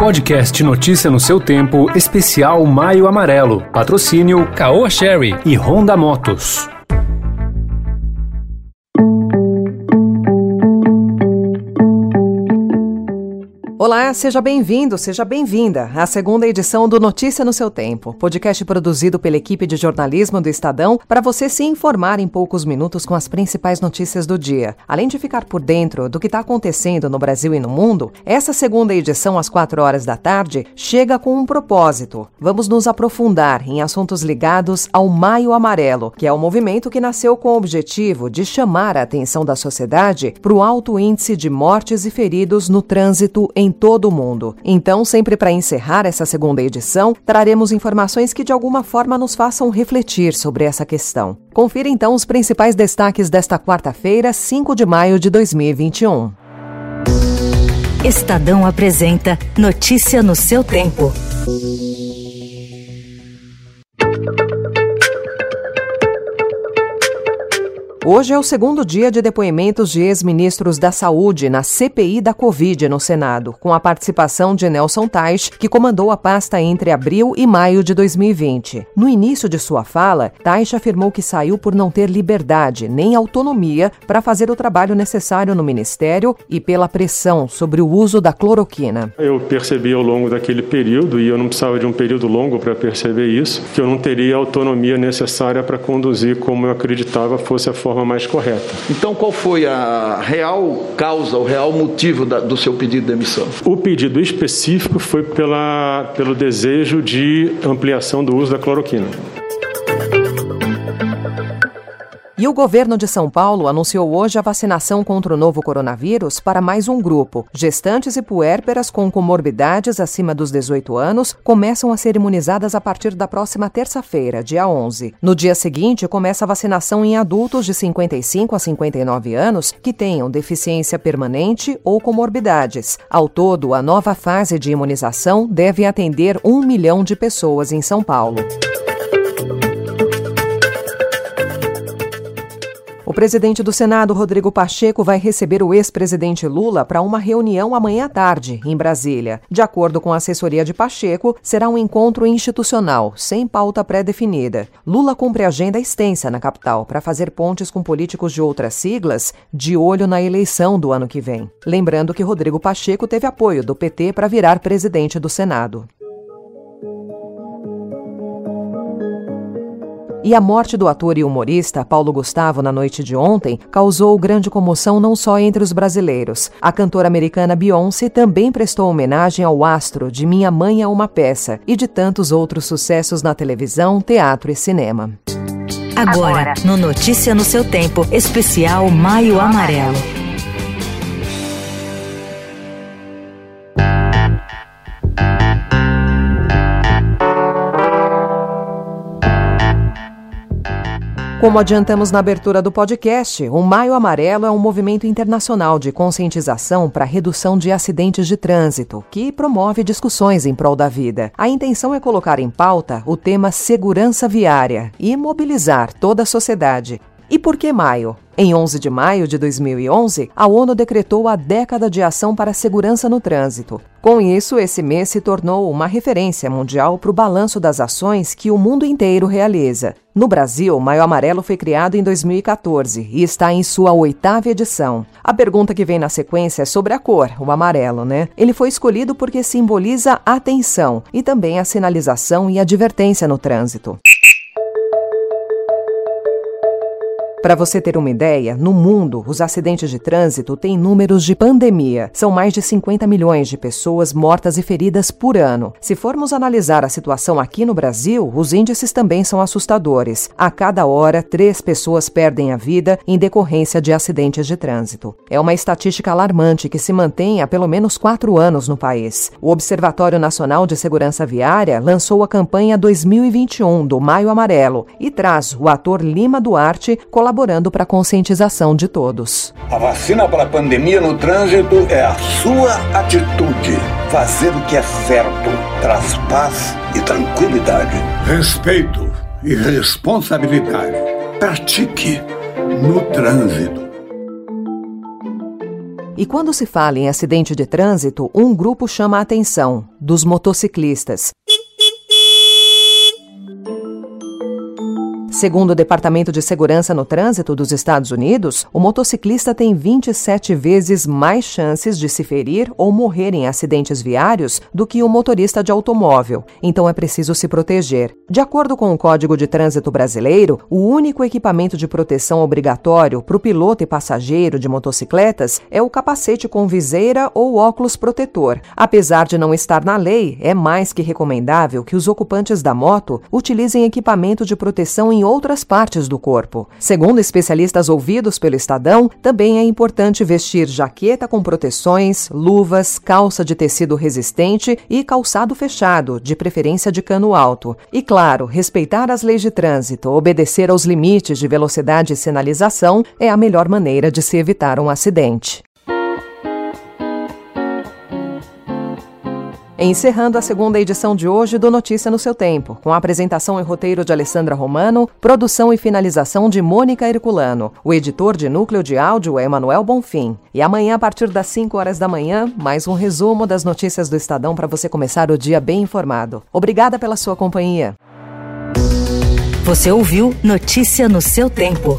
Podcast Notícia no seu tempo, especial Maio Amarelo. Patrocínio Caoa Sherry e Honda Motos. Olá, seja bem-vindo, seja bem-vinda à segunda edição do Notícia no seu Tempo, podcast produzido pela equipe de jornalismo do Estadão para você se informar em poucos minutos com as principais notícias do dia. Além de ficar por dentro do que está acontecendo no Brasil e no mundo, essa segunda edição, às quatro horas da tarde, chega com um propósito. Vamos nos aprofundar em assuntos ligados ao Maio Amarelo, que é o um movimento que nasceu com o objetivo de chamar a atenção da sociedade para o alto índice de mortes e feridos no trânsito em em todo o mundo. Então, sempre para encerrar essa segunda edição, traremos informações que de alguma forma nos façam refletir sobre essa questão. Confira então os principais destaques desta quarta-feira, 5 de maio de 2021. Estadão apresenta Notícia no seu tempo. Hoje é o segundo dia de depoimentos de ex-ministros da Saúde na CPI da Covid no Senado, com a participação de Nelson Teich, que comandou a pasta entre abril e maio de 2020. No início de sua fala, Teich afirmou que saiu por não ter liberdade nem autonomia para fazer o trabalho necessário no ministério e pela pressão sobre o uso da cloroquina. Eu percebi ao longo daquele período, e eu não precisava de um período longo para perceber isso, que eu não teria a autonomia necessária para conduzir como eu acreditava fosse a forma forma mais correta. Então, qual foi a real causa, o real motivo da, do seu pedido de demissão? O pedido específico foi pela, pelo desejo de ampliação do uso da cloroquina. E o governo de São Paulo anunciou hoje a vacinação contra o novo coronavírus para mais um grupo. Gestantes e puérperas com comorbidades acima dos 18 anos começam a ser imunizadas a partir da próxima terça-feira, dia 11. No dia seguinte, começa a vacinação em adultos de 55 a 59 anos que tenham deficiência permanente ou comorbidades. Ao todo, a nova fase de imunização deve atender um milhão de pessoas em São Paulo. O presidente do Senado, Rodrigo Pacheco, vai receber o ex-presidente Lula para uma reunião amanhã à tarde, em Brasília. De acordo com a assessoria de Pacheco, será um encontro institucional, sem pauta pré-definida. Lula cumpre agenda extensa na capital para fazer pontes com políticos de outras siglas, de olho na eleição do ano que vem. Lembrando que Rodrigo Pacheco teve apoio do PT para virar presidente do Senado. E a morte do ator e humorista Paulo Gustavo na noite de ontem causou grande comoção não só entre os brasileiros. A cantora americana Beyoncé também prestou homenagem ao astro de Minha Mãe é uma Peça e de tantos outros sucessos na televisão, teatro e cinema. Agora, no Notícia no seu tempo, especial Maio Amarelo. Como adiantamos na abertura do podcast, o Maio Amarelo é um movimento internacional de conscientização para redução de acidentes de trânsito, que promove discussões em prol da vida. A intenção é colocar em pauta o tema segurança viária e mobilizar toda a sociedade. E por que maio? Em 11 de maio de 2011, a ONU decretou a década de ação para a segurança no trânsito. Com isso, esse mês se tornou uma referência mundial para o balanço das ações que o mundo inteiro realiza. No Brasil, o Maio Amarelo foi criado em 2014 e está em sua oitava edição. A pergunta que vem na sequência é sobre a cor, o amarelo, né? Ele foi escolhido porque simboliza atenção e também a sinalização e advertência no trânsito. Para você ter uma ideia, no mundo, os acidentes de trânsito têm números de pandemia. São mais de 50 milhões de pessoas mortas e feridas por ano. Se formos analisar a situação aqui no Brasil, os índices também são assustadores. A cada hora, três pessoas perdem a vida em decorrência de acidentes de trânsito. É uma estatística alarmante que se mantém há pelo menos quatro anos no país. O Observatório Nacional de Segurança Viária lançou a campanha 2021 do Maio Amarelo e traz o ator Lima Duarte colaborando colaborando para a conscientização de todos. A vacina para a pandemia no trânsito é a sua atitude. Fazer o que é certo traz paz e tranquilidade. Respeito e responsabilidade. Pratique no trânsito. E quando se fala em acidente de trânsito, um grupo chama a atenção: dos motociclistas. Segundo o Departamento de Segurança no Trânsito dos Estados Unidos, o motociclista tem 27 vezes mais chances de se ferir ou morrer em acidentes viários do que o motorista de automóvel, então é preciso se proteger. De acordo com o Código de Trânsito Brasileiro, o único equipamento de proteção obrigatório para o piloto e passageiro de motocicletas é o capacete com viseira ou óculos protetor. Apesar de não estar na lei, é mais que recomendável que os ocupantes da moto utilizem equipamento de proteção em outras partes do corpo. Segundo especialistas ouvidos pelo Estadão, também é importante vestir jaqueta com proteções, luvas, calça de tecido resistente e calçado fechado, de preferência de cano alto. E claro, respeitar as leis de trânsito, obedecer aos limites de velocidade e sinalização é a melhor maneira de se evitar um acidente. Encerrando a segunda edição de hoje do Notícia no seu Tempo, com a apresentação e roteiro de Alessandra Romano, produção e finalização de Mônica Herculano. O editor de núcleo de áudio é Emanuel Bonfim. E amanhã, a partir das 5 horas da manhã, mais um resumo das notícias do Estadão para você começar o dia bem informado. Obrigada pela sua companhia. Você ouviu Notícia no seu tempo.